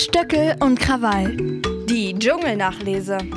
Stöckel und Krawall. Die Dschungelnachlese.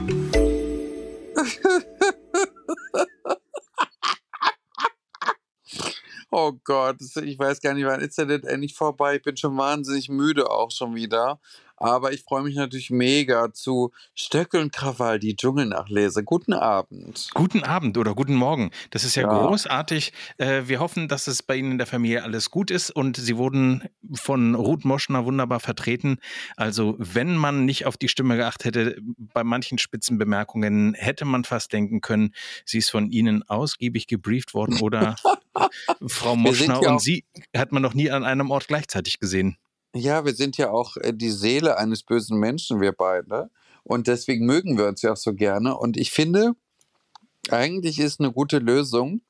Oh Gott, ich weiß gar nicht, wann ist der denn endlich vorbei? Ich bin schon wahnsinnig müde auch schon wieder. Aber ich freue mich natürlich mega zu Stöckel und Krawall, die Dschungelnachlese. Guten Abend. Guten Abend oder guten Morgen. Das ist ja, Ja. großartig. Äh, wir hoffen, dass es bei Ihnen in der Familie alles gut ist und Sie wurden von Ruth Moschner wunderbar vertreten. Also, wenn man nicht auf die Stimme geachtet hätte, bei manchen spitzen Bemerkungen hätte man fast denken können, sie ist von Ihnen ausgiebig gebrieft worden oder Frau Moschner und Sie hat man noch nie an einem Ort gleichzeitig gesehen. Ja, wir sind ja auch äh, die Seele eines bösen Menschen, wir beide. Und deswegen mögen wir uns ja auch so gerne. Und ich finde, eigentlich ist eine gute Lösung,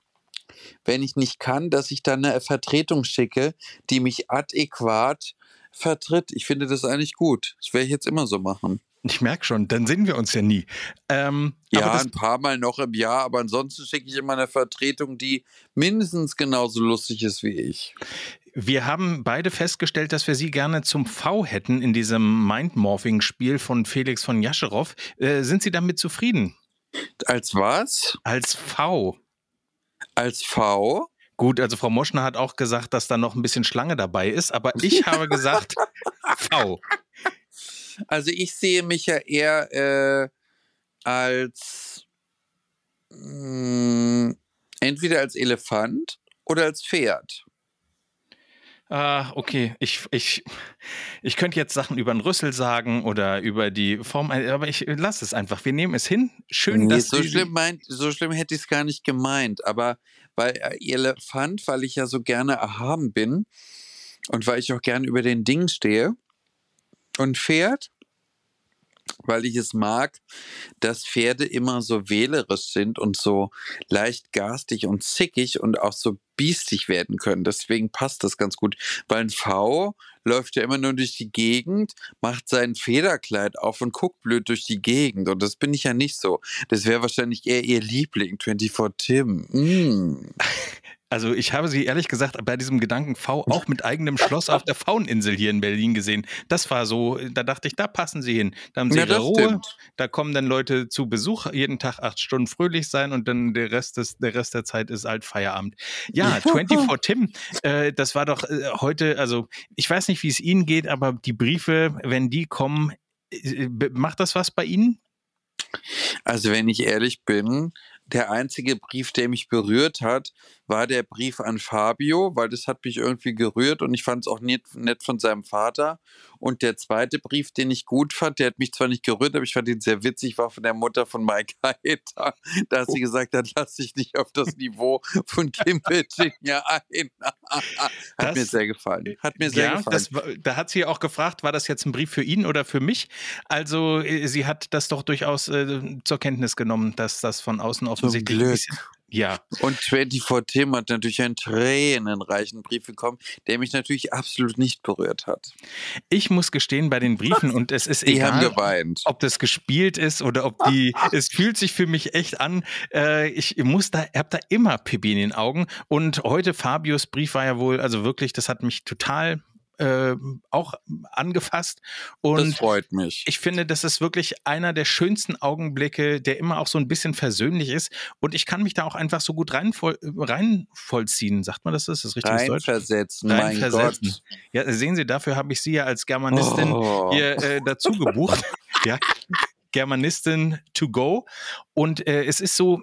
wenn ich nicht kann, dass ich dann eine Vertretung schicke, die mich adäquat vertritt. Ich finde das eigentlich gut. Das werde ich jetzt immer so machen. Ich merke schon, dann sehen wir uns ja nie. Ähm, Ja, ein paar Mal noch im Jahr, aber ansonsten schicke ich immer eine Vertretung, die mindestens genauso lustig ist wie ich. Wir haben beide festgestellt, dass wir Sie gerne zum V hätten in diesem Mindmorphing-Spiel von Felix von Jascherow. Äh, sind Sie damit zufrieden? Als was? Als V. Als V? Gut, also Frau Moschner hat auch gesagt, dass da noch ein bisschen Schlange dabei ist, aber ich habe gesagt V. Also ich sehe mich ja eher äh, als mh, entweder als Elefant oder als Pferd. Ah, okay. Ich, ich, ich könnte jetzt Sachen über den Rüssel sagen oder über die Form, aber ich lasse es einfach. Wir nehmen es hin. Schön, Nee, dass so schlimm meint, so schlimm hätte ich es gar nicht gemeint. Aber weil äh, Elefant, weil ich ja so gerne erhaben bin und weil ich auch gerne über den Dingen stehe. Und Pferd, weil ich es mag, dass Pferde immer so wählerisch sind und so leicht garstig und zickig und auch so biestig werden können. Deswegen passt das ganz gut. Weil ein V läuft ja immer nur durch die Gegend, macht sein Federkleid auf und guckt blöd durch die Gegend. Und das bin ich ja nicht so. Das wäre wahrscheinlich eher ihr Liebling, 24 Tim. Mm. Also ich habe sie ehrlich gesagt bei diesem Gedanken V auch mit eigenem Schloss auf der Fauninsel hier in Berlin gesehen. Das war so, da dachte ich, da passen sie hin. Da haben sie Ja, ihre Ruhe, stimmt. da kommen dann Leute zu Besuch, jeden Tag acht Stunden fröhlich sein und dann der Rest, des, der, Rest der Zeit ist halt Feierabend. Ja, 24 Tim, äh, das war doch äh, heute, also ich weiß nicht, wie es Ihnen geht, aber die Briefe, wenn die kommen, äh, macht das was bei Ihnen? Also wenn ich ehrlich bin, der einzige Brief, der mich berührt hat, war der Brief an Fabio, weil das hat mich irgendwie gerührt und ich fand es auch nett, nett von seinem Vater. Und der zweite Brief, den ich gut fand, der hat mich zwar nicht gerührt, aber ich fand ihn sehr witzig, war von der Mutter von Mike Hater, da hat sie gesagt hat, lass dich nicht auf das Niveau von Kim Virginia ein. hat Das- mir sehr gefallen. Hat mir sehr ja, gefallen. war- da hat sie auch gefragt, war das jetzt ein Brief für ihn oder für mich? Also äh, sie hat das doch durchaus äh, zur Kenntnis genommen, dass das von außen offensichtlich ein Glück. Ja, Und 24 Tim hat natürlich einen tränenreichen Brief bekommen, der mich natürlich absolut nicht berührt hat. ich muss gestehen bei den Briefen und es ist Die egal, geweint. ob das gespielt ist oder ob die, es fühlt sich für mich echt an. Äh, ich muss da, hab da immer Pipi in den Augen. Und heute Fabius Brief war ja wohl, also wirklich, das hat mich total äh, auch angefasst. Und das freut mich. Ich finde, das ist wirklich einer der schönsten Augenblicke, der immer auch so ein bisschen versöhnlich ist. Und ich kann mich da auch einfach so gut reinvoll, reinvollziehen. Sagt man das? Ist das richtiges Deutsch? Reinversetzen, mein Reinversetzen. Gott. Ja, sehen Sie, dafür habe ich Sie ja als Germanistin Oh. hier äh, dazu gebucht. ja. Germanistin to go. Und äh, es ist so,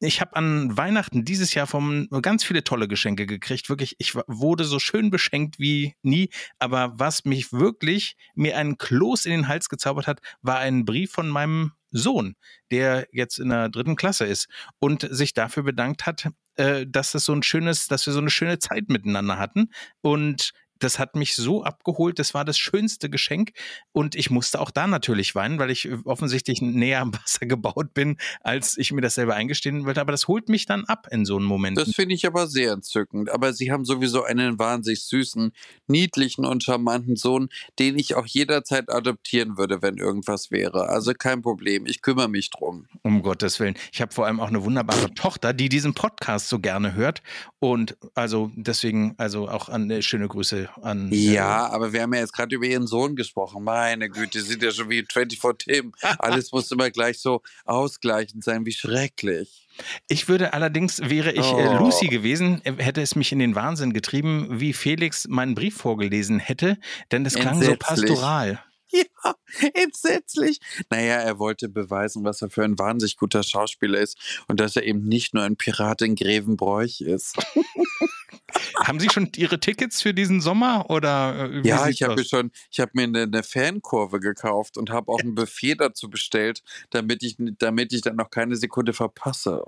ich habe an Weihnachten dieses Jahr vom ganz viele tolle Geschenke gekriegt. Wirklich, ich wurde so schön beschenkt wie nie. Aber was mich wirklich mir einen Kloß in den Hals gezaubert hat, war ein Brief von meinem Sohn, der jetzt in der dritten Klasse ist und sich dafür bedankt hat, äh, dass es so ein schönes, dass wir so eine schöne Zeit miteinander hatten. Und das hat mich so abgeholt. Das war das schönste Geschenk. Und ich musste auch da natürlich weinen, weil ich äh, offensichtlich näher am Wasser gebaut bin, als ich mir das selber eingestehen wollte. Aber das holt mich dann ab in so einem Moment. Das finde ich aber sehr entzückend. Aber Sie haben sowieso einen wahnsinnig süßen, niedlichen und charmanten Sohn, den ich auch jederzeit adoptieren würde, wenn irgendwas wäre. Also kein Problem. Ich kümmere mich drum. Um Gottes Willen. Ich habe vor allem auch eine wunderbare Tochter, die diesen Podcast so gerne hört. Und also deswegen, also auch an äh, schöne Grüße an. Ja, äh, aber wir haben ja jetzt gerade über ihren Sohn gesprochen. Meine Güte, sind ja schon wie 24 Tim. Alles muss immer gleich so ausgleichend sein, wie schrecklich. Ich würde allerdings, wäre ich äh, Oh. Lucy gewesen, äh, hätte es mich in den Wahnsinn getrieben, wie Felix meinen Brief vorgelesen hätte, denn das klang so pastoral. Ja, entsetzlich. Naja, er wollte beweisen, was er für ein wahnsinnig guter Schauspieler ist und dass er eben nicht nur ein Pirat in Grevenbroich ist. Haben Sie schon Ihre Tickets für diesen Sommer oder äh, Ja, ich habe schon, ich habe mir eine, eine Fankurve gekauft und habe auch ein Buffet dazu bestellt, damit ich, damit ich dann noch keine Sekunde verpasse.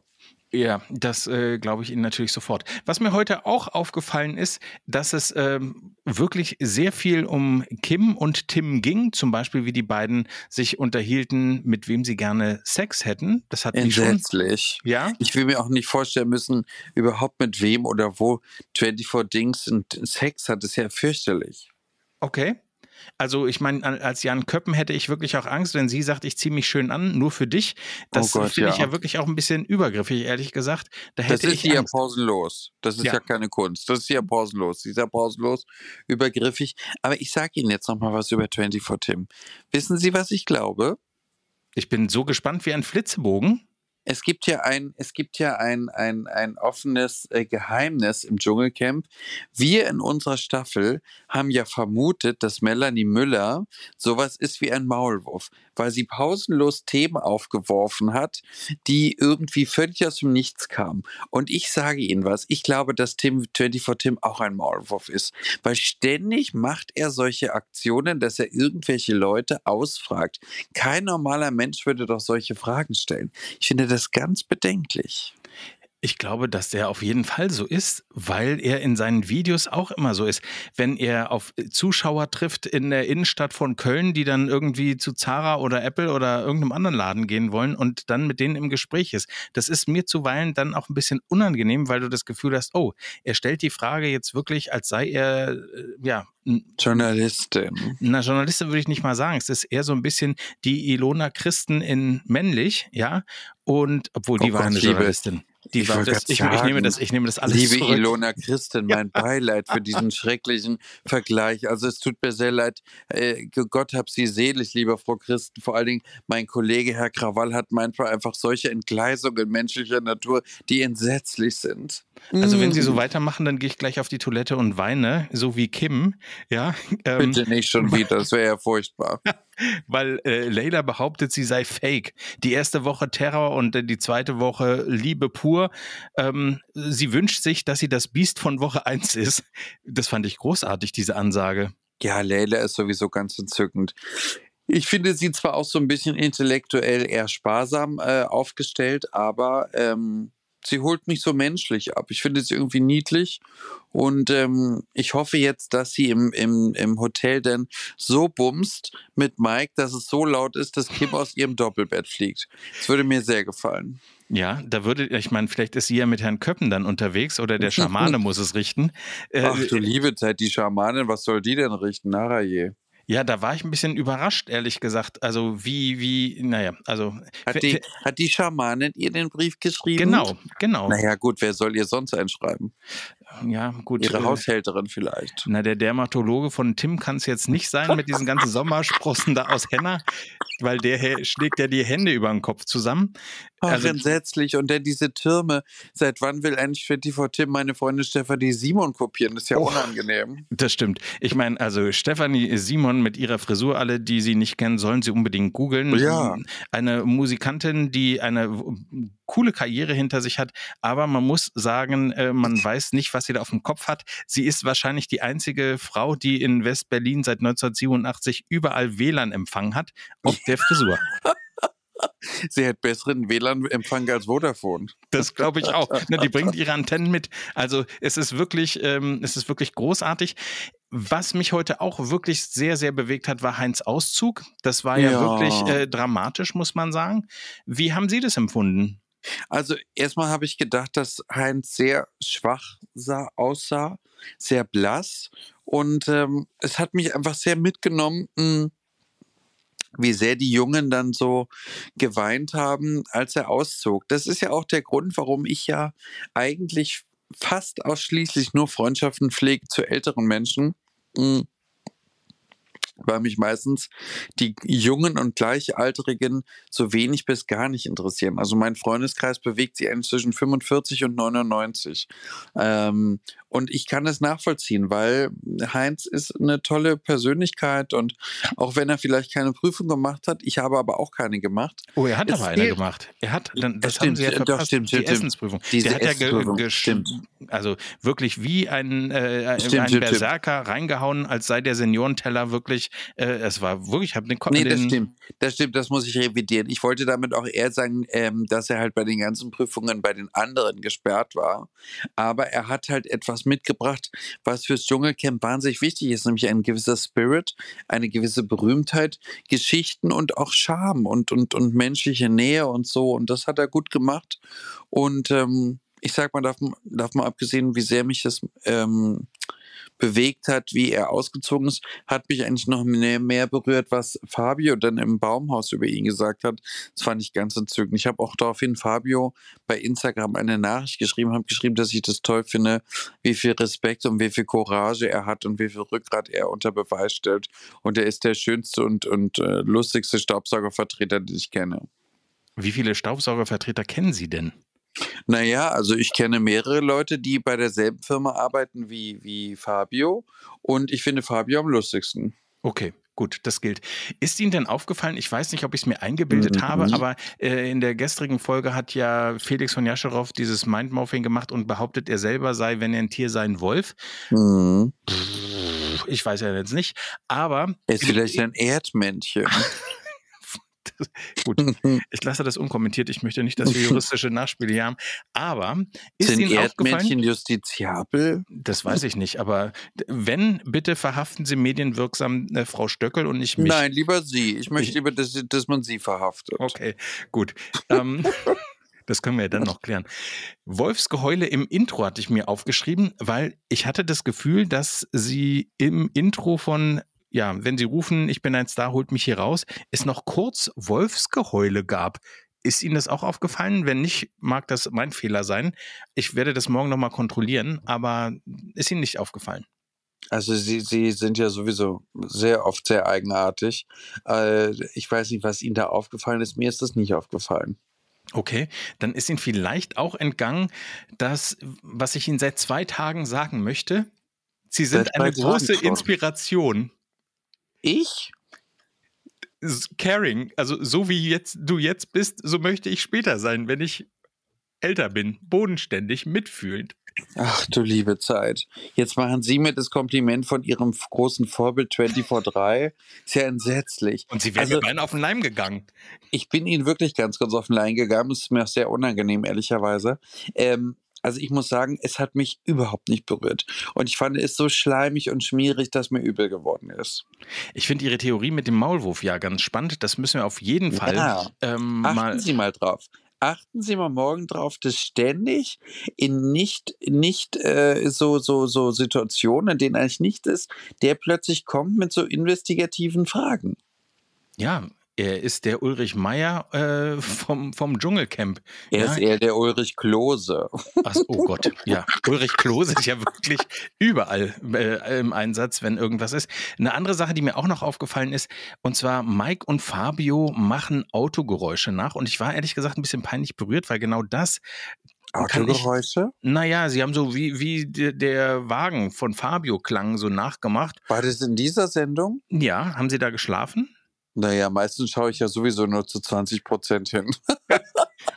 Ja, das äh, glaube ich Ihnen natürlich sofort. Was mir heute auch aufgefallen ist, dass es ähm, wirklich sehr viel um Kim und Tim ging, zum Beispiel wie die beiden sich unterhielten, mit wem sie gerne Sex hätten. Das hat mich schon. Entsetzlich. Ja, Ich will mir auch nicht vorstellen müssen, überhaupt mit wem oder wo 24 Dings und Sex hat. Das ist ja fürchterlich. okay. Also ich meine, als Jan Köppen hätte ich wirklich auch Angst, wenn sie sagt, ich ziehe mich schön an, nur für dich. Das Oh finde ich ja. ja wirklich auch ein bisschen übergriffig, ehrlich gesagt. Da Das ist ja pausenlos. Das ist Ja. ja. keine Kunst. Das ist ja pausenlos. Dieser pausenlos, übergriffig. Aber ich sage Ihnen jetzt noch mal was über 24 Tim. Wissen Sie, was ich glaube? Ich bin so gespannt wie ein Flitzebogen. Es gibt ja ein, es gibt ja ein, ein, ein offenes äh, Geheimnis im Dschungelcamp. Wir in unserer Staffel haben ja vermutet, dass Melanie Müller sowas ist wie ein Maulwurf, weil sie pausenlos Themen aufgeworfen hat, die irgendwie völlig aus dem Nichts kamen. Und ich sage Ihnen was, ich glaube, dass Tim 24 Tim auch ein Maulwurf ist, weil ständig macht er solche Aktionen, dass er irgendwelche Leute ausfragt. Kein normaler Mensch würde doch solche Fragen stellen. Ich finde das ganz bedenklich. Ich glaube, dass der auf jeden Fall so ist, weil er in seinen Videos auch immer so ist. Wenn er auf Zuschauer trifft in der Innenstadt von Köln, die dann irgendwie zu Zara oder Apple oder irgendeinem anderen Laden gehen wollen und dann mit denen im Gespräch ist. Das ist mir zuweilen dann auch ein bisschen unangenehm, weil du das Gefühl hast, oh, er stellt die Frage jetzt wirklich, als sei er, äh, ja, Journalistin. na, Journalistin würde ich nicht mal sagen. Es ist eher so ein bisschen die Ilona Christen in männlich, ja. Und obwohl die Oh war Gott, eine Journalistin. Die ich war das, ich, ich nehme sagen, das, ich nehme das alles Liebe zurück. Ilona Christin, mein Beileid für diesen schrecklichen Vergleich. Also es tut mir sehr leid. Äh, Gott hab sie selig, liebe Frau Christen. Vor allen Dingen mein Kollege Herr Krawall hat manchmal einfach solche Entgleisungen menschlicher Natur, die entsetzlich sind. Also wenn Sie so Mm. weitermachen, dann gehe ich gleich auf die Toilette und weine, so wie Kim, ja. Ähm, Bitte nicht schon wieder, das wäre ja furchtbar. weil äh, Leila behauptet, sie sei fake. Die erste Woche Terror und äh, die zweite Woche Liebe pur. Ähm, sie wünscht sich, dass sie das Biest von Woche 1 ist. Das fand ich großartig, diese Ansage. Ja, Leila ist sowieso ganz entzückend. Ich finde sie zwar auch so ein bisschen intellektuell eher sparsam äh, aufgestellt, aber ähm, sie holt mich so menschlich ab. Ich finde sie irgendwie niedlich und ähm, ich hoffe jetzt, dass sie im, im, im Hotel dann so bumst mit Mike, dass es so laut ist, dass Kim aus ihrem Doppelbett fliegt. Das würde mir sehr gefallen. Ja, da würde, ich meine, vielleicht ist sie ja mit Herrn Köppen dann unterwegs oder der Schamane muss es richten. Äh, Ach du liebe Zeit, die Schamanin, was soll die denn richten? Naraje. Ja, da war ich ein bisschen überrascht, ehrlich gesagt. Also wie, wie, naja, also Hat die, hat die Schamanin ihr den Brief geschrieben? genau, genau. Naja, gut, wer soll ihr sonst einschreiben? Ja, gut. Ihre äh, Haushälterin vielleicht. Na, der Dermatologe von Tim kann es jetzt nicht sein mit diesen ganzen Sommersprossen da aus Henna, weil der schlägt ja die Hände über den Kopf zusammen. Also- entsetzlich. Und dann diese Türme. Seit wann will eigentlich 24 Tim meine Freundin Stefanie Simon kopieren? Das ist ja Oh. unangenehm. Das stimmt. Ich meine, also Stefanie Simon mit ihrer Frisur, alle, die sie nicht kennen, sollen sie unbedingt googeln. Ja. Eine Musikantin, die eine coole Karriere hinter sich hat, aber man muss sagen, äh, man weiß nicht, was sie da auf dem Kopf hat. Sie ist wahrscheinlich die einzige Frau, die in West-Berlin seit 1987 überall WLAN-Empfang hat, auf der Frisur. Sie hat besseren WLAN-Empfang als Vodafone. Das glaube ich auch. Ne, die bringt ihre Antennen mit. Also es ist wirklich, ähm, es ist wirklich großartig. Was mich heute auch wirklich sehr, sehr bewegt hat, war Heinz Auszug. Das war ja, Ja. wirklich äh, dramatisch, muss man sagen. Wie haben Sie das empfunden? Also erstmal habe ich gedacht, dass Heinz sehr schwach sah, aussah, sehr blass. Und ähm, es hat mich einfach sehr mitgenommen, mh, wie sehr die Jungen dann so geweint haben, als er auszog. Das ist ja auch der Grund, warum ich ja eigentlich fast ausschließlich nur Freundschaften pflege zu älteren Menschen. Mm weil mich meistens die Jungen und Gleichaltrigen so wenig bis gar nicht interessieren. Also mein Freundeskreis bewegt sich eigentlich zwischen 45 und 99. Ähm, und ich kann es nachvollziehen, weil Heinz ist eine tolle Persönlichkeit und auch wenn er vielleicht keine Prüfung gemacht hat, ich habe aber auch keine gemacht. Oh, er hat aber eine gemacht. Er hat, dann, das stimmt, haben Sie ja verpasst, doch, stimmt, die stimmt. Essensprüfung. Diese Der hat ja Essensprüfung, ge, ge, stimmt. also wirklich wie ein, äh, Stimmt, ein Berserker reingehauen, als sei der Seniorenteller wirklich, äh, es war wirklich, ich habe den, Ko- Nee, das stimmt. Das stimmt, das muss ich revidieren. Ich wollte damit auch eher sagen, ähm, dass er halt bei den ganzen Prüfungen bei den anderen gesperrt war. Aber er hat halt etwas mitgebracht, was fürs Dschungelcamp wahnsinnig wichtig ist, nämlich ein gewisser Spirit, eine gewisse Berühmtheit, Geschichten und auch Charme und, und, und menschliche Nähe und so. Und das hat er gut gemacht. Und ähm, ich sag mal, davon, davon abgesehen, wie sehr mich das ähm, bewegt hat, wie er ausgezogen ist, hat mich eigentlich noch mehr, berührt, was Fabio dann im Baumhaus über ihn gesagt hat. Das fand ich ganz entzückend. Ich habe auch daraufhin Fabio bei Instagram eine Nachricht geschrieben, habe geschrieben, dass ich das toll finde, wie viel Respekt und wie viel Courage er hat und wie viel Rückgrat er unter Beweis stellt. Und er ist der schönste und, und äh, lustigste Staubsaugervertreter, den ich kenne. Wie viele Staubsaugervertreter kennen Sie denn? Naja, also ich kenne mehrere Leute, die bei derselben Firma arbeiten wie, wie Fabio. Und ich finde Fabio am lustigsten. Okay, gut, das gilt. Ist Ihnen denn aufgefallen, ich weiß nicht, ob ich es mir eingebildet Mhm. habe, aber äh, in der gestrigen Folge hat ja Felix von Jascherow dieses Mindmorphing gemacht und behauptet, er selber sei, wenn er ein Tier sei, ein Wolf. Mhm. Pff, Ich weiß ja jetzt nicht, aber Er ist vielleicht ein Erdmännchen. gut, ich lasse das unkommentiert. Ich möchte nicht, dass wir juristische Nachspiele hier haben. Aber ist Sind Ihnen aufgefallen? Erdmännchen justiziabel? Das weiß ich nicht, aber wenn, bitte verhaften Sie medienwirksam äh, Frau Stöckel und nicht mich. Nein, lieber sie. Ich möchte Ich- lieber, dass, dass man sie verhaftet. Okay, gut. Ähm, das können wir ja dann noch klären. Wolfsgeheule im Intro hatte ich mir aufgeschrieben, weil ich hatte das Gefühl, dass sie im Intro von, ja, wenn sie rufen, ich bin ein Star, holt mich hier raus, es noch kurz Wolfsgeheule gab. Ist Ihnen das auch aufgefallen? Wenn nicht, mag das mein Fehler sein. Ich werde das morgen nochmal kontrollieren, aber ist Ihnen nicht aufgefallen? Also sie, sie sind ja sowieso sehr oft sehr eigenartig. Äh, ich weiß nicht, was Ihnen da aufgefallen ist. Mir ist das nicht aufgefallen. Okay, dann ist Ihnen vielleicht auch entgangen, dass, was ich Ihnen seit zwei Tagen sagen möchte, Sie sind eine große. Inspiration. Ich? Caring, also so wie jetzt du jetzt bist, so möchte ich später sein, wenn ich älter bin, bodenständig, mitfühlend. Ach du liebe Zeit. Jetzt machen Sie mir das Kompliment von Ihrem großen Vorbild 24-3. Ist ja entsetzlich. Und Sie wären Also- mir beinahe auf den Leim gegangen. Ich bin Ihnen wirklich ganz, ganz auf den Leim gegangen. Es ist mir auch sehr unangenehm, ehrlicherweise. Ähm, also ich muss sagen, es hat mich überhaupt nicht berührt. Und ich fand es so schleimig und schmierig, dass mir übel geworden ist. Ich finde Ihre Theorie mit dem Maulwurf ja ganz spannend. Das müssen wir auf jeden Fall Ja. ähm, Achten mal. Sie mal drauf. Achten Sie mal morgen drauf, dass ständig in nicht, nicht äh, so, so, so Situationen, in denen eigentlich nicht ist, der plötzlich kommt mit so investigativen Fragen. Ja, er ist der Ulrich Meier äh, vom, vom Dschungelcamp. Er Ja. ist eher der Ulrich Klose. Ach, oh Gott, ja. Ulrich Klose ist ja wirklich überall äh, im Einsatz, wenn irgendwas ist. Eine andere Sache, die mir auch noch aufgefallen ist, und zwar Mike und Fabio machen Autogeräusche nach. Und ich war ehrlich gesagt ein bisschen peinlich berührt, weil genau das, Kann ich- Autogeräusche? naja, sie haben so wie, wie der Wagen von Fabio klang, so nachgemacht. War das in dieser Sendung? Ja, haben sie da geschlafen? Naja, meistens schaue ich ja sowieso nur zu 20 Prozent hin.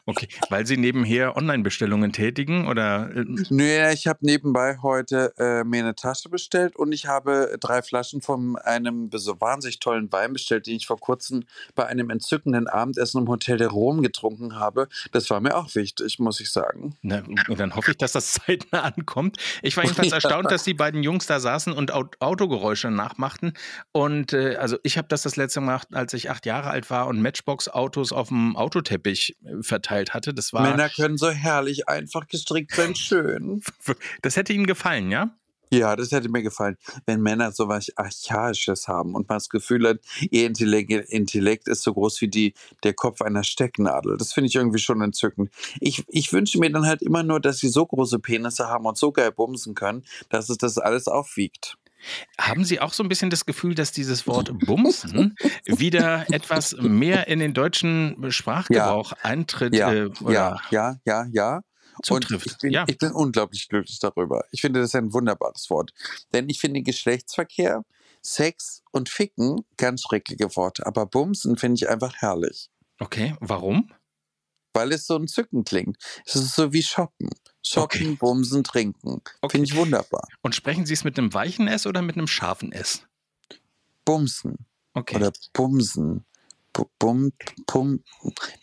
Okay, weil sie nebenher Online-Bestellungen tätigen oder äh, Nö, ich habe nebenbei heute äh, mir eine Tasche bestellt und ich habe drei Flaschen von einem so wahnsinnig tollen Wein bestellt, den ich vor kurzem bei einem entzückenden Abendessen im Hotel der Rom getrunken habe. Das war mir auch wichtig, muss ich sagen. Na, und dann hoffe ich, dass das zeitnah ankommt. Ich war jedenfalls erstaunt, dass die beiden Jungs da saßen und Aut Autogeräusche nachmachten. Und äh, also ich habe das das letzte Mal gemacht, als ich acht Jahre alt war und Matchbox-Autos auf dem Autoteppich äh, verteilt hatte. Das war, Männer können so herrlich einfach gestrickt sein, schön. das hätte Ihnen gefallen, ja? Ja, das hätte mir gefallen, wenn Männer so was Archaisches haben und man das Gefühl hat, ihr Intellekt, Intellekt ist so groß wie die, der Kopf einer Stecknadel. Das finde ich irgendwie schon entzückend. Ich, ich wünsche mir dann halt immer nur, dass sie so große Penisse haben und so geil bumsen können, dass es das alles aufwiegt. Haben Sie auch so ein bisschen das Gefühl, dass dieses Wort Bumsen wieder etwas mehr in den deutschen Sprachgebrauch eintritt? Ja, äh, ja, ja, ja, ja. zutrifft? Und ich bin, ja. ich bin unglaublich glücklich darüber. Ich finde das ein wunderbares Wort. Denn ich finde Geschlechtsverkehr, Sex und Ficken ganz schreckliche Worte. Aber Bumsen finde ich einfach herrlich. Okay, warum? Weil es so ein Zücken klingt. Es ist so wie Shoppen. Shoppen, Okay. Bumsen, Trinken. Okay. Finde ich wunderbar. Und sprechen Sie es mit einem weichen S oder mit einem scharfen S? Bumsen Okay. oder Bumsen. Bu- Bum, bum.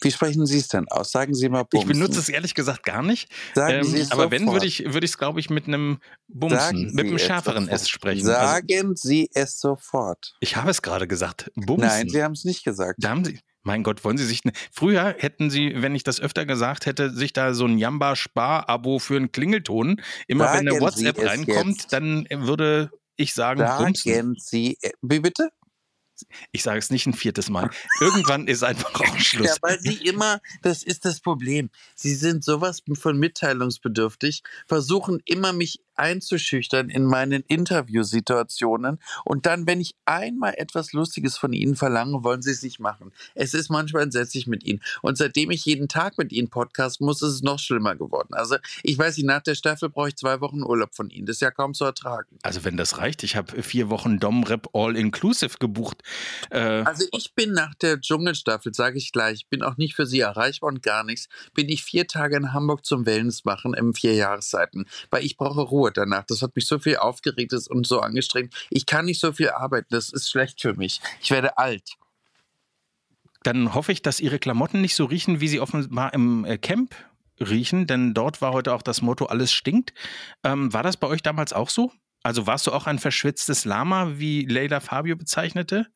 Wie sprechen Sie es denn aus? Sagen Sie mal ich Bumsen. benutze es ehrlich gesagt gar nicht. Sagen Sie Ähm, es aber wenn, sofort. würde ich würde ich es, glaube ich, mit einem Bumsen, Sagen mit Sie einem schärferen. S sprechen. Also, Sagen Sie es sofort. ich habe es gerade gesagt. Bumsen. Nein, Sie haben es nicht gesagt. Da haben Sie, mein Gott, wollen Sie sich. Ne, früher hätten Sie, wenn ich das öfter gesagt hätte, sich da so ein Jamba-Spar-Abo für einen Klingelton. Immer wenn eine Sagen WhatsApp reinkommt, jetzt. dann würde ich sagen. Sagen Sie, äh, wie bitte? Ich sage es nicht ein viertes Mal. Irgendwann ist einfach auch Schluss. Ja, weil Sie immer, das ist das Problem. Sie sind sowas von mitteilungsbedürftig, versuchen immer mich einzuschüchtern in meinen Interviewsituationen und dann, wenn ich einmal etwas Lustiges von Ihnen verlange, wollen Sie es nicht machen. Es ist manchmal entsetzlich mit Ihnen. Und seitdem ich jeden Tag mit Ihnen podcast muss, ist es noch schlimmer geworden. Also ich weiß nicht, nach der Staffel brauche ich zwei Wochen Urlaub von Ihnen. Das ist ja kaum zu ertragen. Also wenn das reicht, ich habe vier Wochen Dom-Rap All-Inclusive gebucht. Äh, Also ich bin nach der Dschungelstaffel, sage ich gleich, bin auch nicht für Sie erreichbar und gar nichts, bin ich vier Tage in Hamburg zum Wellness machen im vier Jahreszeiten, weil ich brauche Ruhe danach. Das hat mich so viel aufgeregt und so angestrengt. Ich kann nicht so viel arbeiten, das ist schlecht für mich. Ich werde alt. dann hoffe ich, dass Ihre Klamotten nicht so riechen, wie sie offenbar im äh, Camp riechen, denn dort war heute auch das Motto, alles stinkt. Ähm, war das bei euch damals auch so? Also warst du auch ein verschwitztes Lama, wie Leila Fabio bezeichnete?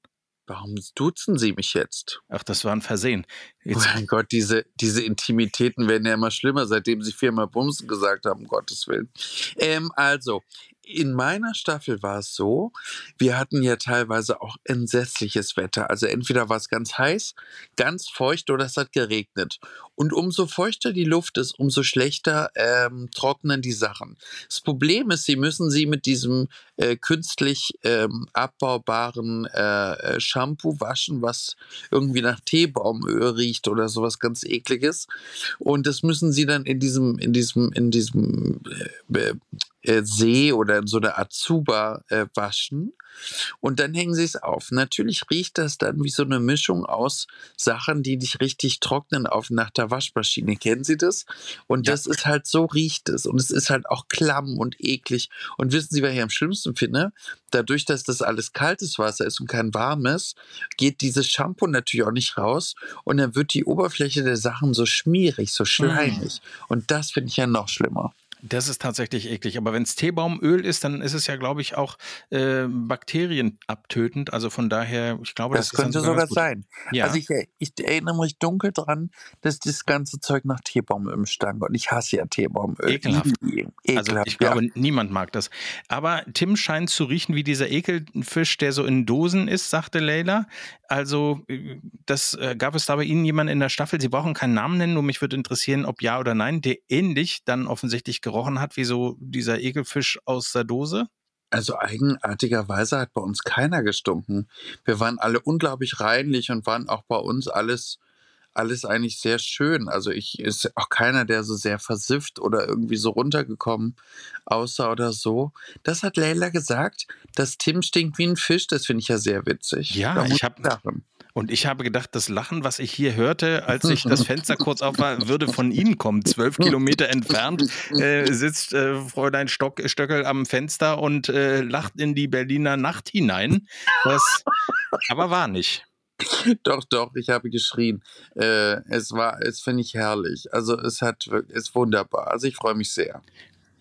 Warum duzen Sie mich jetzt? Ach, das war ein Versehen. Oh Jetzt, mein Gott, diese, diese Intimitäten werden ja immer schlimmer, seitdem Sie viermal Bumsen gesagt haben, um Gottes Willen. Ähm, also, in meiner Staffel war es so, wir hatten ja teilweise auch entsetzliches Wetter. Also entweder war es ganz heiß, ganz feucht oder es hat geregnet. Und umso feuchter die Luft ist, umso schlechter ähm, trocknen die Sachen. Das Problem ist, sie müssen sie mit diesem äh, künstlich ähm, abbaubaren äh, äh, Shampoo waschen, was irgendwie nach Teebaumöl riecht oder sowas ganz ekliges. Und das müssen sie dann in diesem, in diesem, in diesem äh, äh, See oder in so einer Azuba äh, waschen. Und dann hängen sie es auf. Natürlich riecht das dann wie so eine Mischung aus Sachen, die nicht richtig trocknen auf nach der Waschmaschine. Kennen Sie das? Und Ja. das ist halt so riecht es. Und es ist halt auch klamm und eklig. Und wissen Sie, was ich am schlimmsten finde? Dadurch, dass das alles kaltes Wasser ist und kein warmes, geht dieses Shampoo natürlich auch nicht raus. Und dann wird die Oberfläche der Sachen so schmierig, so schleimig. Und das finde ich ja noch schlimmer. Das ist tatsächlich eklig. Aber wenn es Teebaumöl ist, dann ist es ja, glaube ich, auch äh, bakterienabtötend. Also von daher, ich glaube, das, Das, könnte sogar gut. sein. Ja. Also ich, ich erinnere mich dunkel dran, dass das ganze Zeug nach Teebaumöl stank. Und ich hasse ja Teebaumöl. Ekelhaft. Ekelhaft. Also ich glaube, niemand mag das. Aber Tim scheint zu riechen wie dieser Ekelfisch, der so in Dosen ist, sagte Leila. Also äh, das äh, gab es da bei Ihnen jemanden in der Staffel, Sie brauchen keinen Namen nennen, nur mich würde interessieren, ob ja oder nein, der ähnlich dann offensichtlich gerochen hat wie so dieser Ekelfisch aus der Dose. Also eigenartigerweise hat bei uns keiner gestunken. Wir waren alle unglaublich reinlich und waren auch bei uns alles, alles eigentlich sehr schön. Also ich ist auch keiner, der so sehr versifft oder irgendwie so runtergekommen aussah oder so. Das hat Leila gesagt, dass Tim stinkt wie ein Fisch. Das finde ich ja sehr witzig. Ja, ich hab- lachen. Und ich habe gedacht, das Lachen, was ich hier hörte, als ich das Fenster kurz auf war, würde von Ihnen kommen. Zwölf Kilometer entfernt äh, sitzt äh, Fräulein Stock, Stöckel am Fenster und äh, lacht in die Berliner Nacht hinein. Das aber war nicht. Doch, doch, ich habe geschrien. Äh, es war, es finde ich herrlich. Also es hat, wirk- ist wunderbar. Also ich freue mich sehr.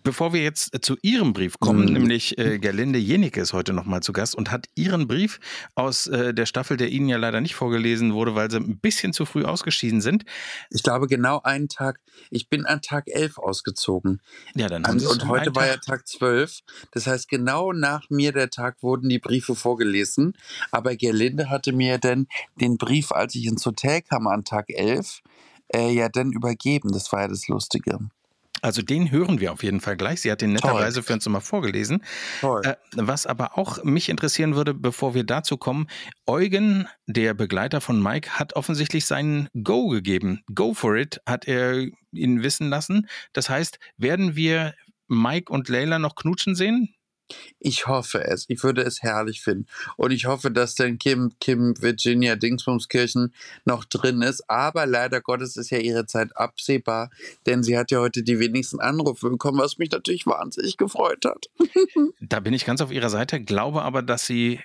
Bevor wir jetzt äh, zu Ihrem Brief kommen, Mhm. nämlich äh, Gerlinde Jenicke ist heute nochmal zu Gast und hat Ihren Brief aus äh, der Staffel, der Ihnen ja leider nicht vorgelesen wurde, weil Sie ein bisschen zu früh ausgeschieden sind. Ich glaube genau einen Tag, ich bin an Tag 11 ausgezogen. Ja, dann haben Und, Sie es und um heute war ja Tag- Tag 12. Das heißt, genau nach mir der Tag wurden die Briefe vorgelesen. Aber Gerlinde hatte mir dann den Brief, als ich ins Hotel kam an Tag 11, äh, ja dann übergeben. Das war ja das Lustige. Also den hören wir auf jeden Fall gleich. Sie hat den netterweise für uns nochmal vorgelesen. Toll. Äh, was aber auch mich interessieren würde, bevor wir dazu kommen, Eugen, der Begleiter von Mike, hat offensichtlich seinen Go gegeben. Go for it, hat er ihn wissen lassen. Das heißt, werden wir Mike und Leila noch knutschen sehen? Ich hoffe es. Ich würde es herrlich finden. Und ich hoffe, dass dann Kim, Kim Virginia Dingsbumskirchen noch drin ist. Aber leider Gottes ist ja ihre Zeit absehbar, denn sie hat ja heute die wenigsten Anrufe bekommen, was mich natürlich wahnsinnig gefreut hat. Da bin ich ganz auf ihrer Seite, glaube aber, dass sie,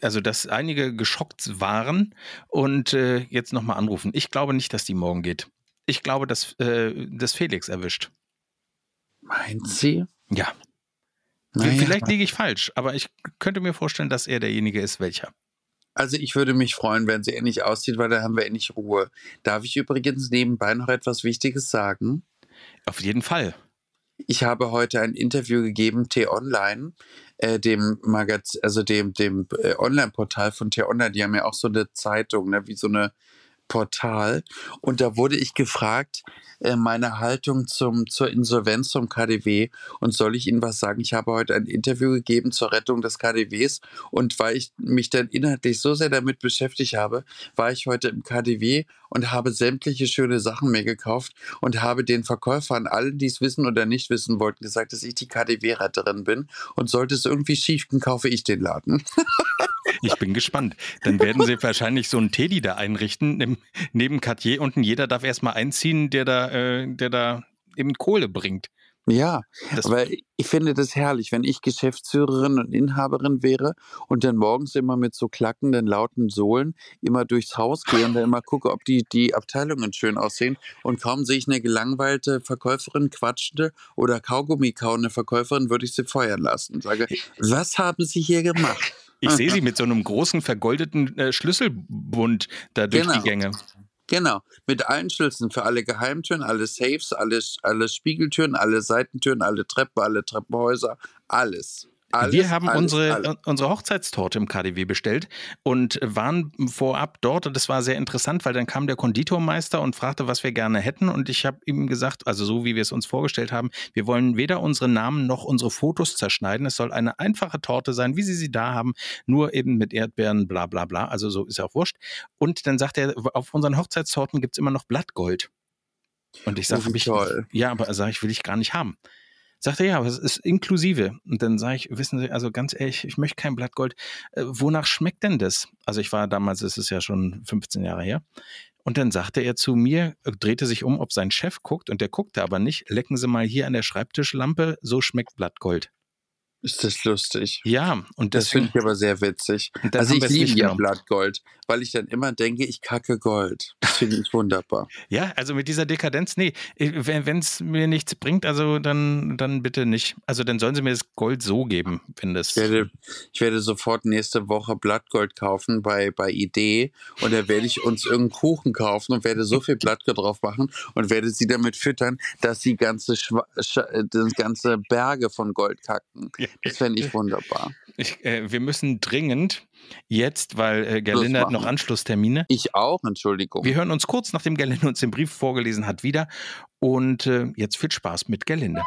also dass einige geschockt waren und äh, jetzt nochmal anrufen. Ich glaube nicht, dass die morgen geht. Ich glaube, dass äh, das Felix erwischt. Meint sie? Ja, Naja. vielleicht liege ich falsch, aber ich könnte mir vorstellen, dass er derjenige ist, welcher. Also ich würde mich freuen, wenn sie endlich auszieht, weil da haben wir endlich Ruhe. Darf ich übrigens nebenbei noch etwas Wichtiges sagen? Auf jeden Fall. Ich habe heute ein Interview gegeben, T-Online, äh, dem Magaz also dem, dem äh, Online-Portal von T-Online. Die haben ja auch so eine Zeitung, ne, wie so eine Portal. Und da wurde ich gefragt, äh, meine Haltung zum, zur Insolvenz zum KDW. Und soll ich Ihnen was sagen? Ich habe heute ein Interview gegeben zur Rettung des KDWs. Und weil ich mich dann inhaltlich so sehr damit beschäftigt habe, war ich heute im KDW und habe sämtliche schöne Sachen mir gekauft und habe den Verkäufern, allen, die es wissen oder nicht wissen wollten, gesagt, dass ich die KDW-Retterin bin. Und sollte es irgendwie schief kaufe ich den Laden. Ich bin gespannt. Dann werden sie wahrscheinlich so einen Teddy da einrichten, neben, neben Cartier unten. Jeder darf erstmal einziehen, der da, äh, der da eben Kohle bringt. Ja, Das- weil ich finde das herrlich, wenn ich Geschäftsführerin und Inhaberin wäre und dann morgens immer mit so klackenden, lauten Sohlen immer durchs Haus gehe und dann immer gucke, ob die, die Abteilungen schön aussehen und kaum sehe ich eine gelangweilte Verkäuferin, quatschende oder Kaugummi kauende Verkäuferin, würde ich sie feuern lassen und sage, was haben Sie hier gemacht? Ich sehe sie mit so einem großen vergoldeten äh, Schlüsselbund da durch Genau. die Gänge. Genau, mit allen Schlüsseln für alle Geheimtüren, alle Safes, alle, alle Spiegeltüren, alle Seitentüren, alle Treppen, alle Treppenhäuser, alles. Alles wir haben alles, unsere, alles. unsere Hochzeitstorte im KDW bestellt und waren vorab dort und das war sehr interessant, weil dann kam der Konditormeister und fragte, was wir gerne hätten und ich habe ihm gesagt, also so wie wir es uns vorgestellt haben, wir wollen weder unsere Namen noch unsere Fotos zerschneiden. Es soll eine einfache Torte sein, wie Sie sie da haben, nur eben mit Erdbeeren, bla bla bla. Also so ist ja auch wurscht. Und dann sagt er, auf unseren Hochzeitstorten gibt es immer noch Blattgold. Und ich Oh, sage, ich, toll. ja, aber sag ich, will ich gar nicht haben. Sagt er, ja, aber es ist inklusive. Und dann sage ich, wissen Sie, also ganz ehrlich, ich möchte kein Blattgold. Äh, wonach schmeckt denn das? Also ich war damals, es ist ja schon 15 Jahre her. Und dann sagte er zu mir, äh, drehte sich um, ob sein Chef guckt, und der guckte aber nicht. Lecken Sie mal hier an der Schreibtischlampe, so schmeckt Blattgold. Ist das lustig. Ja, und Das finde deswegen, ich aber sehr witzig. Also ich liebe ja. Blattgold, weil ich dann immer denke, ich kacke Gold. Das finde ich wunderbar. Ja, also mit dieser Dekadenz, nee, äh, wenn es mir nichts bringt, also dann, dann bitte nicht. Also dann sollen sie mir das Gold so geben, wenn das. Ich werde, ich werde sofort nächste Woche Blattgold kaufen bei, bei Idee und da werde ich uns irgendeinen Kuchen kaufen und werde so viel Blattgold drauf machen und werde sie damit füttern, dass sie ganze, Schwa Sch äh, ganze Berge von Gold kacken. Das fände ich wunderbar. Ich, äh, wir müssen dringend jetzt, weil äh, Gerlinde hat noch. Anschlusstermine. Ich auch, Entschuldigung. Wir hören uns kurz, nachdem Gerlinde uns den Brief vorgelesen hat, wieder. Und äh, jetzt viel Spaß mit Gerlinde.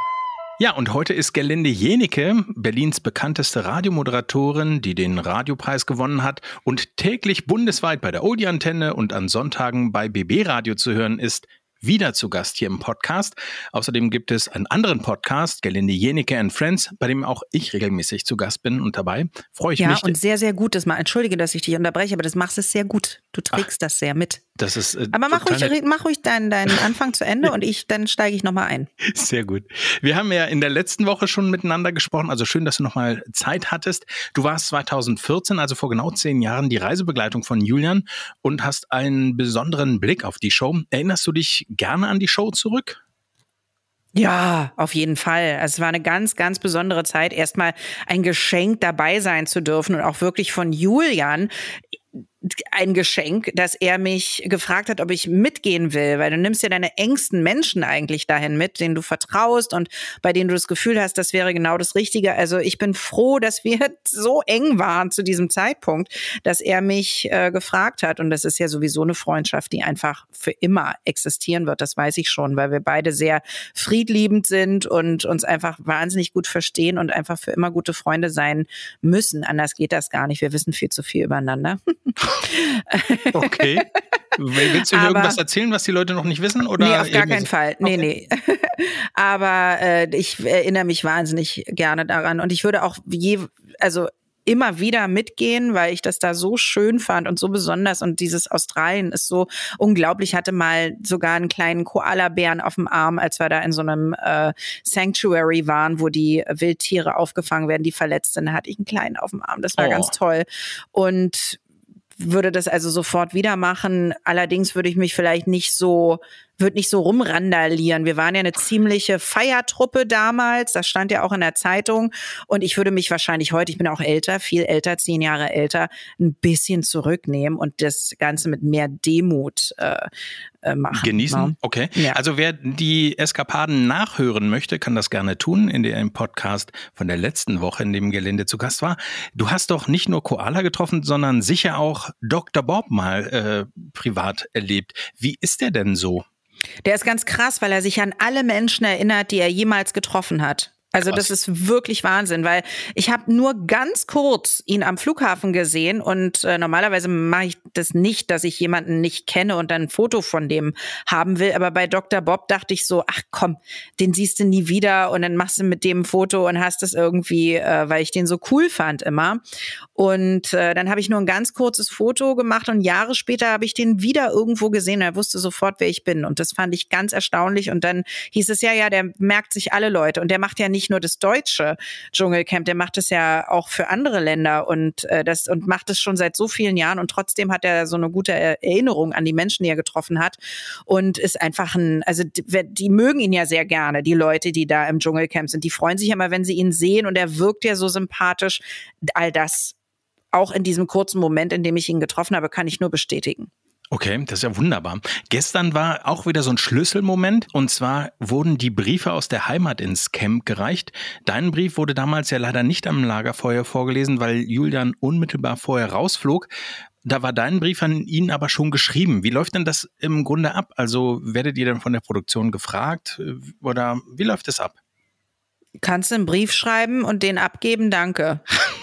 Ja, und heute ist Gerlinde Jenike, Berlins bekannteste Radiomoderatorin, die den Radiopreis gewonnen hat und täglich bundesweit bei der Oldie-Antenne und an Sonntagen bei BB Radio zu hören ist, wieder zu Gast hier im Podcast. Außerdem gibt es einen anderen Podcast, Gerlinde Jenike and Friends, bei dem auch ich regelmäßig zu Gast bin und dabei freue ich Ja, mich. und sehr, sehr gut. Das mal, entschuldige, dass ich dich unterbreche, aber das machst es sehr gut. Du trägst das sehr mit. das ist, äh, Aber mach ruhig, mach ruhig deinen, deinen Anfang zu Ende und ich, dann steige ich nochmal ein. Sehr gut. Wir haben ja in der letzten Woche schon miteinander gesprochen. Also schön, dass du nochmal Zeit hattest. Du warst 2014, also vor genau zehn Jahren, die Reisebegleitung von Julian und hast einen besonderen Blick auf die Show. Erinnerst du dich gerne an die Show zurück? Ja, auf jeden Fall. Also es war eine ganz, ganz besondere Zeit, erstmal ein Geschenk dabei sein zu dürfen und auch wirklich von Julian ein Geschenk, dass er mich gefragt hat, ob ich mitgehen will, weil du nimmst ja deine engsten Menschen eigentlich dahin mit, denen du vertraust und bei denen du das Gefühl hast, das wäre genau das Richtige. Also ich bin froh, dass wir so eng waren zu diesem Zeitpunkt, dass er mich äh, gefragt hat und das ist ja sowieso eine Freundschaft, die einfach für immer existieren wird. Das weiß ich schon, weil wir beide sehr friedliebend sind und uns einfach wahnsinnig gut verstehen und einfach für immer gute Freunde sein müssen. Anders geht das gar nicht. Wir wissen viel zu viel übereinander. Okay. Willst du mir irgendwas erzählen, was die Leute noch nicht wissen? Oder nee, auf gar keinen Fall. Nee, okay. nee. Aber äh, ich erinnere mich wahnsinnig gerne daran. Und ich würde auch je, also immer wieder mitgehen, weil ich das da so schön fand und so besonders. Und dieses Australien ist so unglaublich. Ich hatte mal sogar einen kleinen Koala-Bären auf dem Arm, als wir da in so einem äh, Sanctuary waren, wo die Wildtiere aufgefangen werden, die verletzt sind. Da hatte ich einen kleinen auf dem Arm. Das war oh. ganz toll. Und würde das also sofort wieder machen. Allerdings würde ich mich vielleicht nicht so wird nicht so rumrandalieren. Wir waren ja eine ziemliche Feiertruppe damals, das stand ja auch in der Zeitung. Und ich würde mich wahrscheinlich heute, ich bin auch älter, viel älter, zehn Jahre älter, ein bisschen zurücknehmen und das Ganze mit mehr Demut äh, äh machen. Genießen. Ne? okay. Ja. Also wer die Eskapaden nachhören möchte, kann das gerne tun, in dem Podcast von der letzten Woche, in dem Gelände zu Gast war. Du hast doch nicht nur Koala getroffen, sondern sicher auch Dr. Bob mal äh, privat erlebt. Wie ist der denn so? Der ist ganz krass, weil er sich an alle Menschen erinnert, die er jemals getroffen hat. Also Krass. das ist wirklich Wahnsinn, weil ich habe nur ganz kurz ihn am Flughafen gesehen und äh, normalerweise mache ich das nicht, dass ich jemanden nicht kenne und dann ein Foto von dem haben will. Aber bei Dr. Bob dachte ich so, ach komm, den siehst du nie wieder und dann machst du mit dem ein Foto und hast es irgendwie, äh, weil ich den so cool fand immer. Und äh, dann habe ich nur ein ganz kurzes Foto gemacht und Jahre später habe ich den wieder irgendwo gesehen. Er wusste sofort, wer ich bin und das fand ich ganz erstaunlich. Und dann hieß es ja, ja, der merkt sich alle Leute und der macht ja nicht nicht nur das deutsche Dschungelcamp, der macht es ja auch für andere Länder und äh, das und macht es schon seit so vielen Jahren und trotzdem hat er so eine gute Erinnerung an die Menschen, die er getroffen hat und ist einfach ein, also die, die mögen ihn ja sehr gerne, die Leute, die da im Dschungelcamp sind, die freuen sich immer, wenn sie ihn sehen und er wirkt ja so sympathisch. All das auch in diesem kurzen Moment, in dem ich ihn getroffen habe, kann ich nur bestätigen. Okay, das ist ja wunderbar. Gestern war auch wieder so ein Schlüsselmoment und zwar wurden die Briefe aus der Heimat ins Camp gereicht. Dein Brief wurde damals ja leider nicht am Lagerfeuer vorgelesen, weil Julian unmittelbar vorher rausflog. Da war dein Brief an ihn aber schon geschrieben. Wie läuft denn das im Grunde ab? Also werdet ihr dann von der Produktion gefragt oder wie läuft es ab? Kannst du einen Brief schreiben und den abgeben? Danke.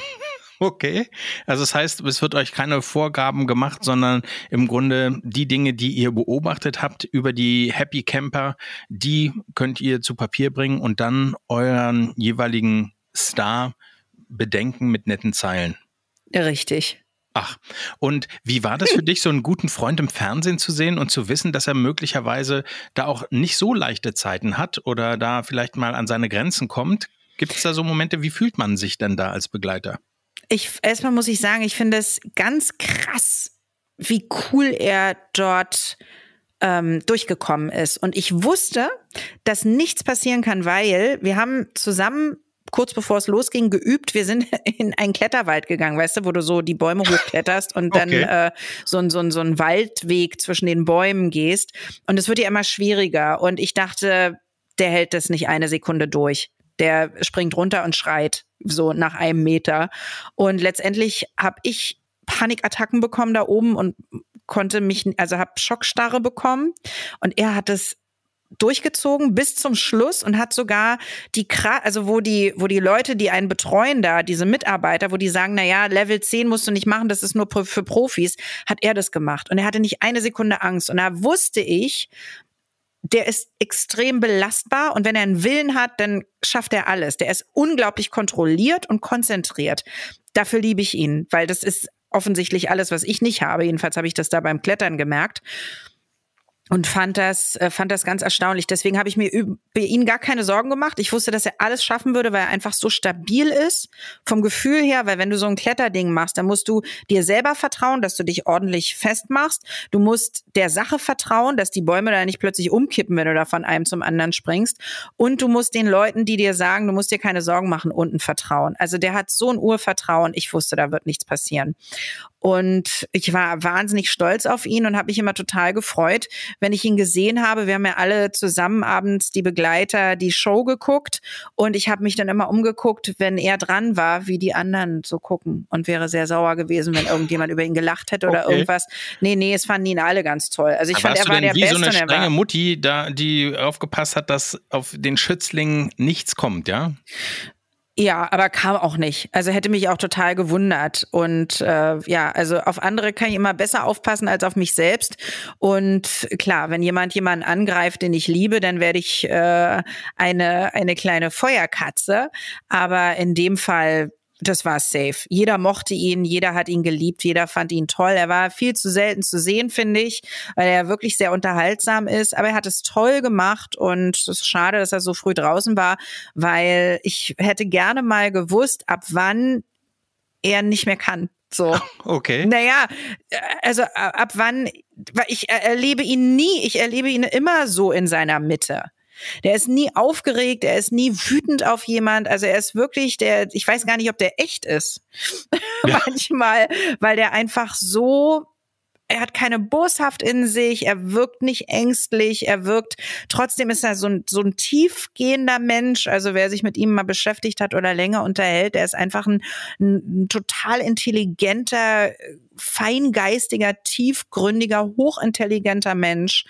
Okay. Also das heißt, es wird euch keine Vorgaben gemacht, sondern im Grunde die Dinge, die ihr beobachtet habt über die Happy Camper, die könnt ihr zu Papier bringen und dann euren jeweiligen Star bedenken mit netten Zeilen. Richtig. Ach, und wie war das für dich, so einen guten Freund im Fernsehen zu sehen und zu wissen, dass er möglicherweise da auch nicht so leichte Zeiten hat oder da vielleicht mal an seine Grenzen kommt? Gibt es da so Momente, wie fühlt man sich denn da als Begleiter? Ich erstmal muss ich sagen, ich finde es ganz krass, wie cool er dort ähm, durchgekommen ist. Und ich wusste, dass nichts passieren kann, weil wir haben zusammen kurz bevor es losging, geübt. Wir sind in einen Kletterwald gegangen, weißt du, wo du so die Bäume hochkletterst und dann okay. äh, so, ein, so, ein, so ein Waldweg zwischen den Bäumen gehst. Und es wird ja immer schwieriger. Und ich dachte, der hält das nicht eine Sekunde durch. Der springt runter und schreit so nach einem Meter. Und letztendlich habe ich Panikattacken bekommen da oben und konnte mich, also habe Schockstarre bekommen. Und er hat es durchgezogen bis zum Schluss und hat sogar die also wo die wo die Leute, die einen betreuen da, diese Mitarbeiter, wo die sagen, na ja, Level 10 musst du nicht machen, das ist nur für Profis, hat er das gemacht und er hatte nicht eine Sekunde Angst und da wusste ich, der ist extrem belastbar und wenn er einen Willen hat, dann schafft er alles. Der ist unglaublich kontrolliert und konzentriert. Dafür liebe ich ihn, weil das ist offensichtlich alles, was ich nicht habe. Jedenfalls habe ich das da beim Klettern gemerkt und fand das, äh, fand das ganz erstaunlich. Deswegen habe ich mir über ihn gar keine Sorgen gemacht. Ich wusste, dass er alles schaffen würde, weil er einfach so stabil ist vom Gefühl her, weil wenn du so ein Kletterding machst, dann musst du dir selber vertrauen, dass du dich ordentlich festmachst. Du musst der Sache vertrauen, dass die Bäume da nicht plötzlich umkippen, wenn du da von einem zum anderen springst. Und du musst den Leuten, die dir sagen, du musst dir keine Sorgen machen, unten vertrauen. Also der hat so ein Urvertrauen. Ich wusste, da wird nichts passieren. Und ich war wahnsinnig stolz auf ihn und habe mich immer total gefreut, wenn ich ihn gesehen habe. Wir haben ja alle zusammen abends die Begleiter die Show geguckt und ich habe mich dann immer umgeguckt, wenn er dran war, wie die anderen so gucken und wäre sehr sauer gewesen, wenn irgendjemand über ihn gelacht hätte oder Okay. irgendwas. Nee, nee, es fanden ihn alle ganz toll. Also ich Aber fand, er war der wie Beste so eine strenge Mutti, da, die aufgepasst hat, dass auf den Schützling nichts kommt, ja? Ja, aber kam auch nicht. Also hätte mich auch total gewundert. Und äh, ja, also auf andere kann ich immer besser aufpassen als auf mich selbst. Und klar, wenn jemand jemanden angreift, den ich liebe, dann werde ich äh, eine, eine kleine Feuerkatze. Aber in dem Fall das war safe. Jeder mochte ihn, jeder hat ihn geliebt, jeder fand ihn toll. Er war viel zu selten zu sehen, finde ich, weil er wirklich sehr unterhaltsam ist. Aber er hat es toll gemacht und es ist schade, dass er so früh draußen war, weil ich hätte gerne mal gewusst, ab wann er nicht mehr kann. So. Okay. Naja, also ab wann, weil ich erlebe ihn nie, ich erlebe ihn immer so in seiner Mitte. Der ist nie aufgeregt, er ist nie wütend auf jemand. Also er ist wirklich der, ich weiß gar nicht, ob der echt ist. Ja. Manchmal, weil der einfach so er hat keine Boshaft in sich, er wirkt nicht ängstlich, er wirkt, trotzdem ist er so ein, so ein tiefgehender Mensch. Also wer sich mit ihm mal beschäftigt hat oder länger unterhält, der ist einfach ein, ein total intelligenter, feingeistiger, tiefgründiger, hochintelligenter Mensch.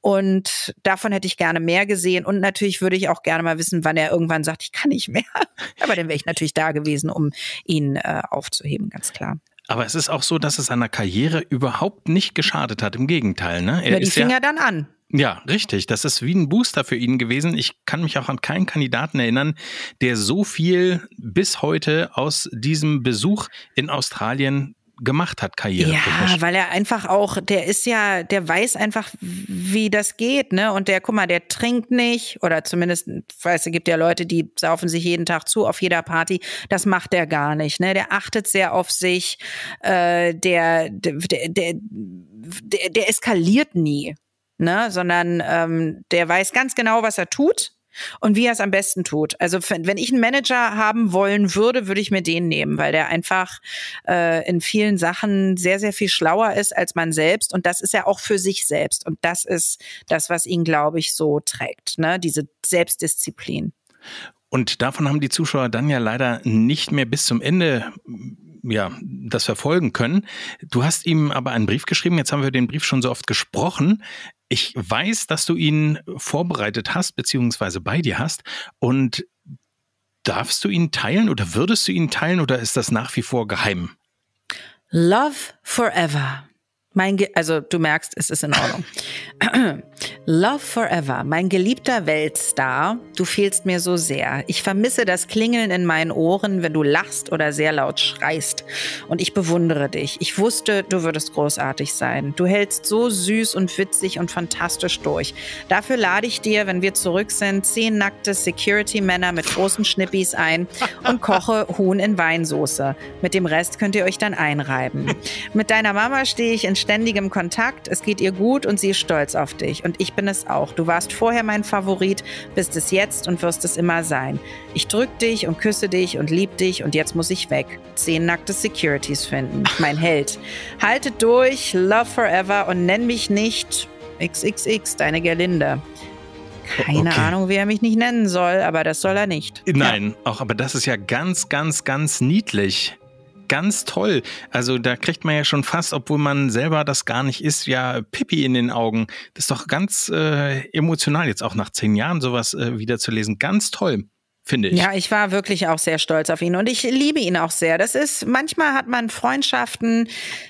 Und davon hätte ich gerne mehr gesehen. Und natürlich würde ich auch gerne mal wissen, wann er irgendwann sagt, ich kann nicht mehr. Aber dann wäre ich natürlich da gewesen, um ihn äh, aufzuheben, ganz klar. Aber es ist auch so, dass es seiner Karriere überhaupt nicht geschadet hat. Im Gegenteil, ne? Er ja, die fing ja dann an. Ja, richtig. Das ist wie ein Booster für ihn gewesen. Ich kann mich auch an keinen Kandidaten erinnern, der so viel bis heute aus diesem Besuch in Australien gemacht hat, Karriere. Ja, weil er einfach auch, der ist ja, der weiß einfach, wie das geht, ne? Und der, guck mal, der trinkt nicht, oder zumindest, weiß, es gibt ja Leute, die saufen sich jeden Tag zu auf jeder Party. Das macht der gar nicht, ne? Der achtet sehr auf sich, äh, der, der, der, der, der eskaliert nie, ne? Sondern ähm, der weiß ganz genau, was er tut und wie er es am besten tut. Also wenn ich einen Manager haben wollen würde, würde ich mir den nehmen, weil der einfach äh, in vielen Sachen sehr, sehr viel schlauer ist als man selbst. Und das ist er auch für sich selbst. Und das ist das, was ihn, glaube ich, so trägt, ne? diese Selbstdisziplin. Und davon haben die Zuschauer dann ja leider nicht mehr bis zum Ende ja, das verfolgen können. Du hast ihm aber einen Brief geschrieben, jetzt haben wir den Brief schon so oft gesprochen. Ich weiß, dass du ihn vorbereitet hast, beziehungsweise bei dir hast. Und darfst du ihn teilen oder würdest du ihn teilen oder ist das nach wie vor geheim? Love forever. Mein Ge also du merkst, es ist in Ordnung. Love Forever, mein geliebter Weltstar, du fehlst mir so sehr. Ich vermisse das Klingeln in meinen Ohren, wenn du lachst oder sehr laut schreist. Und ich bewundere dich. Ich wusste, du würdest großartig sein. Du hältst so süß und witzig und fantastisch durch. Dafür lade ich dir, wenn wir zurück sind, zehn nackte Security-Männer mit großen Schnippis ein und koche Huhn in Weinsoße. Mit dem Rest könnt ihr euch dann einreiben. Mit deiner Mama stehe ich in ständigem Kontakt. Es geht ihr gut und sie ist stolz auf dich. Und ich bin es auch. Du warst vorher mein Favorit, bist es jetzt und wirst es immer sein. Ich drück dich und küsse dich und lieb dich und jetzt muss ich weg. Zehn nackte Securities finden. Mein Held. Haltet durch, love forever und nenn mich nicht XXX, deine Gerlinde. Keine okay. Ahnung, wie er mich nicht nennen soll, aber das soll er nicht. Nein, ja. auch, aber das ist ja ganz, ganz, ganz niedlich ganz toll. Also da kriegt man ja schon fast, obwohl man selber das gar nicht ist, ja Pippi in den Augen. Das ist doch ganz äh, emotional jetzt auch nach zehn Jahren sowas äh, wieder zu lesen. Ganz toll. Finde ich. Ja, ich war wirklich auch sehr stolz auf ihn und ich liebe ihn auch sehr. Das ist, manchmal hat man Freundschaften,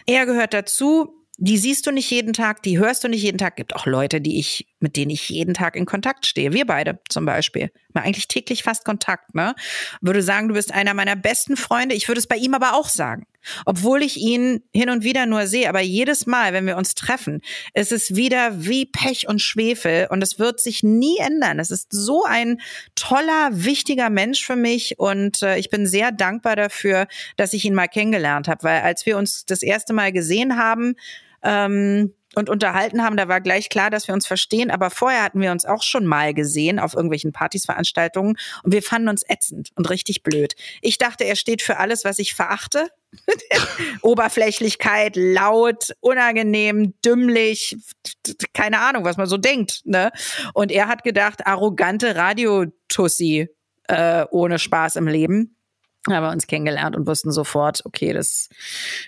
er gehört dazu, die siehst du nicht jeden Tag, die hörst du nicht jeden Tag. Gibt auch Leute, die ich, mit denen ich jeden Tag in Kontakt stehe. Wir beide zum Beispiel. Mal eigentlich täglich fast Kontakt, ne? Würde sagen, du bist einer meiner besten Freunde. Ich würde es bei ihm aber auch sagen. Obwohl ich ihn hin und wieder nur sehe, aber jedes Mal, wenn wir uns treffen, ist es wieder wie Pech und Schwefel und es wird sich nie ändern. Es ist so ein toller, wichtiger Mensch für mich und äh, ich bin sehr dankbar dafür, dass ich ihn mal kennengelernt habe, weil als wir uns das erste Mal gesehen haben, ähm, und unterhalten haben. Da war gleich klar, dass wir uns verstehen. Aber vorher hatten wir uns auch schon mal gesehen auf irgendwelchen Partys, Veranstaltungen und wir fanden uns ätzend und richtig blöd. Ich dachte, er steht für alles, was ich verachte. Oberflächlichkeit, laut, unangenehm, dümmlich, keine Ahnung, was man so denkt. Ne? Und er hat gedacht, arrogante Radiotussi äh, ohne Spaß im Leben haben wir uns kennengelernt und wussten sofort, okay, das,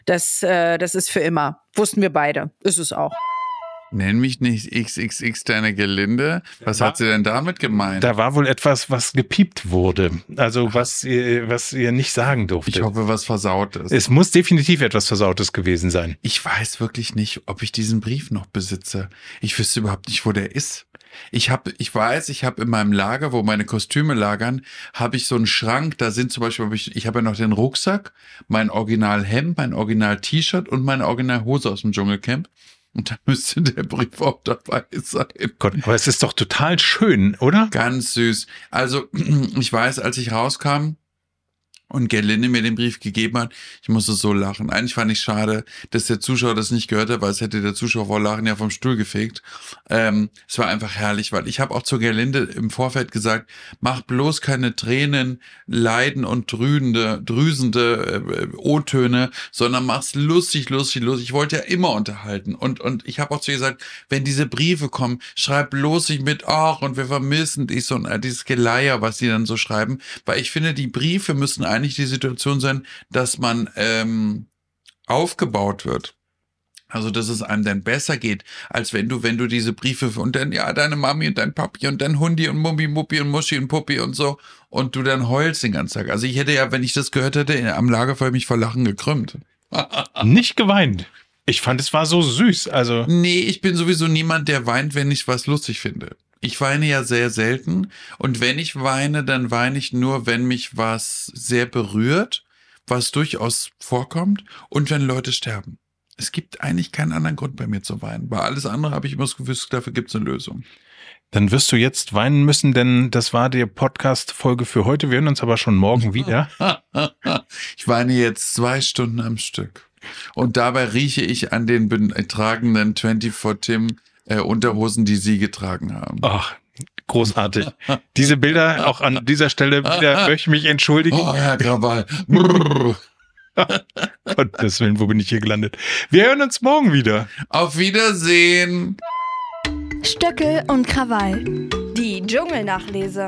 das, äh, das ist für immer. Wussten wir beide. Ist es auch. Nenn mich nicht XXX deine Gelinde. Was hat sie denn damit gemeint? Da war wohl etwas, was gepiept wurde. Also was ihr, was ihr nicht sagen durftet. Ich hoffe, was Versautes. Es muss definitiv etwas Versautes gewesen sein. Ich weiß wirklich nicht, ob ich diesen Brief noch besitze. Ich wüsste überhaupt nicht, wo der ist. Ich habe, ich weiß, ich habe in meinem Lager, wo meine Kostüme lagern, habe ich so einen Schrank. Da sind zum Beispiel, ich, ich habe ja noch den Rucksack, mein Original Hemd, mein Original T-Shirt und meine Original Hose aus dem Dschungelcamp. Und da müsste der Brief auch dabei sein. Gott, aber es ist doch total schön, oder? Ganz süß. Also, ich weiß, als ich rauskam, und Gerlinde mir den Brief gegeben hat, ich musste so lachen. Eigentlich fand ich schade, dass der Zuschauer das nicht gehört hat, weil es hätte der Zuschauer vor Lachen ja vom Stuhl gefegt. Ähm, es war einfach herrlich, weil ich habe auch zu Gerlinde im Vorfeld gesagt, mach bloß keine Tränen, Leiden und drühende, drüsende äh, O-Töne, sondern mach's lustig, lustig, lustig. Ich wollte ja immer unterhalten. Und, und ich habe auch zu ihr gesagt, wenn diese Briefe kommen, schreib bloß nicht mit, ach, und wir vermissen dich, so dieses Geleier, was die dann so schreiben, weil ich finde, die Briefe müssen eigentlich die Situation sein, dass man ähm, aufgebaut wird. Also, dass es einem dann besser geht, als wenn du, wenn du diese Briefe und dann, ja, deine Mami und dein Papi und dein Hundi und Mummi, Muppi und Muschi und Puppi und so und du dann heulst den ganzen Tag. Also, ich hätte ja, wenn ich das gehört hätte, am Lagerfeuer mich vor Lachen gekrümmt. Nicht geweint. Ich fand, es war so süß. Also. Nee, ich bin sowieso niemand, der weint, wenn ich was lustig finde. Ich weine ja sehr selten und wenn ich weine, dann weine ich nur, wenn mich was sehr berührt, was durchaus vorkommt und wenn Leute sterben. Es gibt eigentlich keinen anderen Grund bei mir zu weinen. Bei alles andere habe ich immer das Gefühl, dafür gibt es eine Lösung. Dann wirst du jetzt weinen müssen, denn das war die Podcast-Folge für heute. Wir hören uns aber schon morgen wieder. ich weine jetzt zwei Stunden am Stück. Und dabei rieche ich an den tragenden 24 Tim äh, Unterhosen, die sie getragen haben. Ach, großartig. Diese Bilder auch an dieser Stelle wieder möchte ich mich entschuldigen. Oh, Herr Krawall. Gottes Willen, wo bin ich hier gelandet? Wir hören uns morgen wieder. Auf Wiedersehen. Stöckel und Krawall. Die Dschungelnachlese.